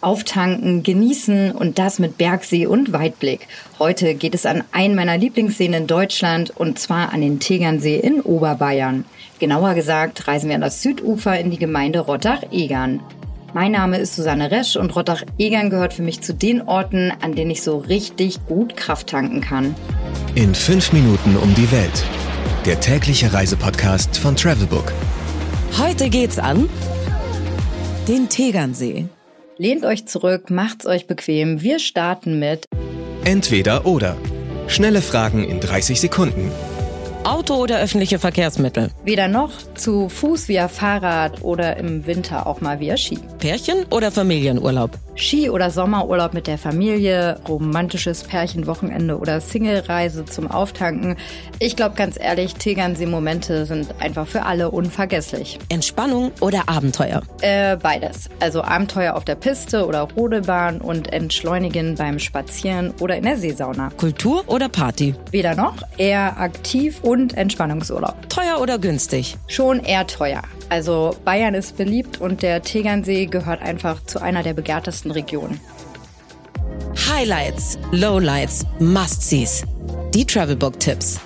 Auftanken, genießen und das mit Bergsee und Weitblick. Heute geht es an einen meiner Lieblingsseen in Deutschland und zwar an den Tegernsee in Oberbayern. Genauer gesagt reisen wir an das Südufer in die Gemeinde Rottach-Egern. Mein Name ist Susanne Resch und Rottach-Egern gehört für mich zu den Orten, an denen ich so richtig gut Kraft tanken kann. In fünf Minuten um die Welt. Der tägliche Reisepodcast von Travelbook. Heute geht's an den Tegernsee. Lehnt euch zurück, macht's euch bequem. Wir starten mit Entweder oder. Schnelle Fragen in 30 Sekunden. Auto oder öffentliche Verkehrsmittel? weder noch zu Fuß via Fahrrad oder im Winter auch mal via Ski. Pärchen oder Familienurlaub? Ski- oder Sommerurlaub mit der Familie, romantisches Pärchenwochenende oder Single-Reise zum Auftanken. Ich glaube ganz ehrlich, Tegernsee-Momente sind einfach für alle unvergesslich. Entspannung oder Abenteuer? Äh, beides. Also Abenteuer auf der Piste oder Rodelbahn und Entschleunigen beim Spazieren oder in der Seesauna. Kultur oder Party? Weder noch, eher aktiv und Entspannungsurlaub. Teuer oder günstig? Schon eher teuer. Also Bayern ist beliebt und der Tegernsee gehört einfach zu einer der begehrtesten Regionen. Highlights, Lowlights, Must-Sees. Die Travelbook-Tipps.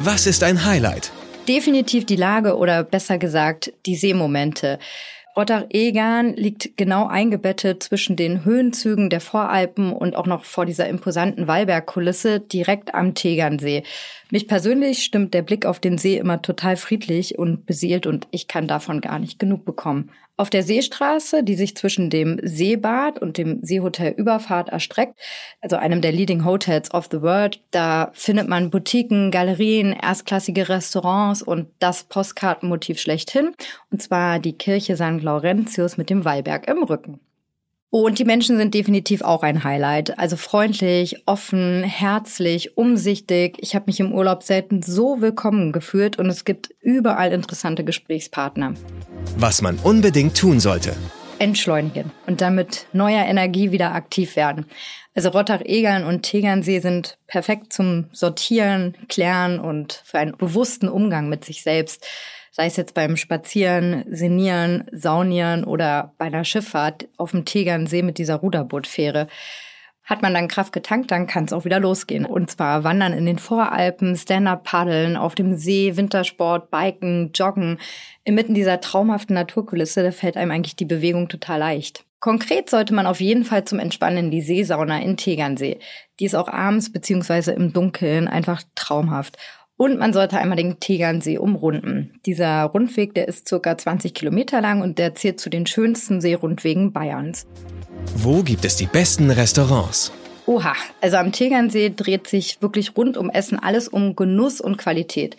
Was ist ein Highlight? Definitiv die Lage oder besser gesagt die Seemomente. Rottach-Egern liegt genau eingebettet zwischen den Höhenzügen der Voralpen und auch noch vor dieser imposanten Wallbergkulisse direkt am Tegernsee. Mich persönlich stimmt der Blick auf den See immer total friedlich und beseelt und ich kann davon gar nicht genug bekommen. Auf der Seestraße, die sich zwischen dem Seebad und dem Seehotel Überfahrt erstreckt, also einem der Leading Hotels of the World, da findet man Boutiquen, Galerien, erstklassige Restaurants und das Postkartenmotiv schlechthin, und zwar die Kirche St. Laurentius mit dem Wallberg im Rücken. Und die Menschen sind definitiv auch ein Highlight. Also freundlich, offen, herzlich, umsichtig. Ich habe mich im Urlaub selten so willkommen gefühlt und es gibt überall interessante Gesprächspartner. Was man unbedingt tun sollte. Entschleunigen und damit neuer Energie wieder aktiv werden. Also Rottach-Egern und Tegernsee sind perfekt zum Sortieren, Klären und für einen bewussten Umgang mit sich selbst sei es jetzt beim Spazieren, Senieren, Saunieren oder bei einer Schifffahrt auf dem Tegernsee mit dieser Ruderbootfähre. Hat man dann Kraft getankt, dann kann es auch wieder losgehen. Und zwar wandern in den Voralpen, Stand-up paddeln, auf dem See, Wintersport, Biken, Joggen. Inmitten dieser traumhaften Naturkulisse, da fällt einem eigentlich die Bewegung total leicht. Konkret sollte man auf jeden Fall zum Entspannen in die Seesauna in Tegernsee. Die ist auch abends beziehungsweise im Dunkeln einfach traumhaft. Und man sollte einmal den Tegernsee umrunden. Dieser Rundweg, der ist circa 20 Kilometer lang und der zählt zu den schönsten Seerundwegen Bayerns. Wo gibt es die besten Restaurants? Oha, also am Tegernsee dreht sich wirklich rund um Essen alles um Genuss und Qualität.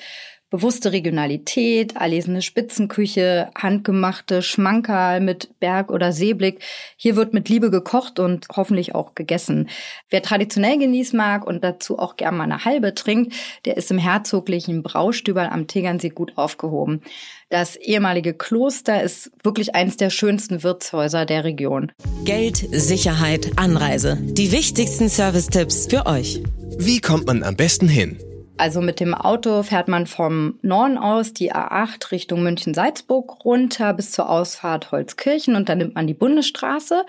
Bewusste Regionalität, erlesene Spitzenküche, handgemachte Schmankerl mit Berg- oder Seeblick. Hier wird mit Liebe gekocht und hoffentlich auch gegessen. Wer traditionell genießen mag und dazu auch gern mal eine halbe trinkt, der ist im herzoglichen Braustüberl am Tegernsee gut aufgehoben. Das ehemalige Kloster ist wirklich eines der schönsten Wirtshäuser der Region. Geld, Sicherheit, Anreise. Die wichtigsten Service-Tipps für euch. Wie kommt man am besten hin? Also mit dem Auto fährt man vom Norden aus die A8 Richtung München-Salzburg runter bis zur Ausfahrt Holzkirchen und dann nimmt man die Bundesstraße.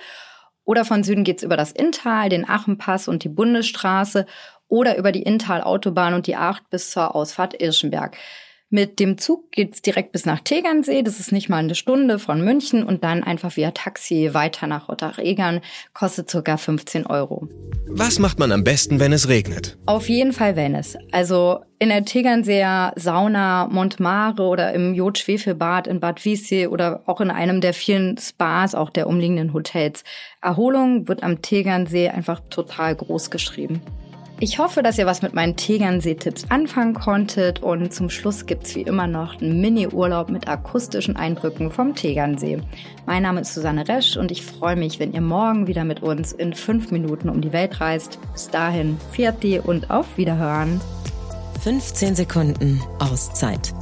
Oder von Süden geht's über das Inntal, den Achenpass und die Bundesstraße oder über die Inntal-Autobahn und die A8 bis zur Ausfahrt Irschenberg. Mit dem Zug geht's direkt bis nach Tegernsee. Das ist nicht mal eine Stunde von München und dann einfach via Taxi weiter nach Rottach-Egern. Kostet circa 15 Euro. Was macht man am besten, wenn es regnet? Auf jeden Fall Wellness. Also in der Tegernseer Sauna Montmare oder im Jod-Schwefelbad in Bad Wiessee oder auch in einem der vielen Spas, auch der umliegenden Hotels. Erholung wird am Tegernsee einfach total groß geschrieben. Ich hoffe, dass ihr was mit meinen Tegernsee-Tipps anfangen konntet und zum Schluss gibt's wie immer noch einen Mini-Urlaub mit akustischen Eindrücken vom Tegernsee. Mein Name ist Susanne Resch und ich freue mich, wenn ihr morgen wieder mit uns in fünf Minuten um die Welt reist. Bis dahin, Fiat und auf Wiederhören. 15 Sekunden Auszeit.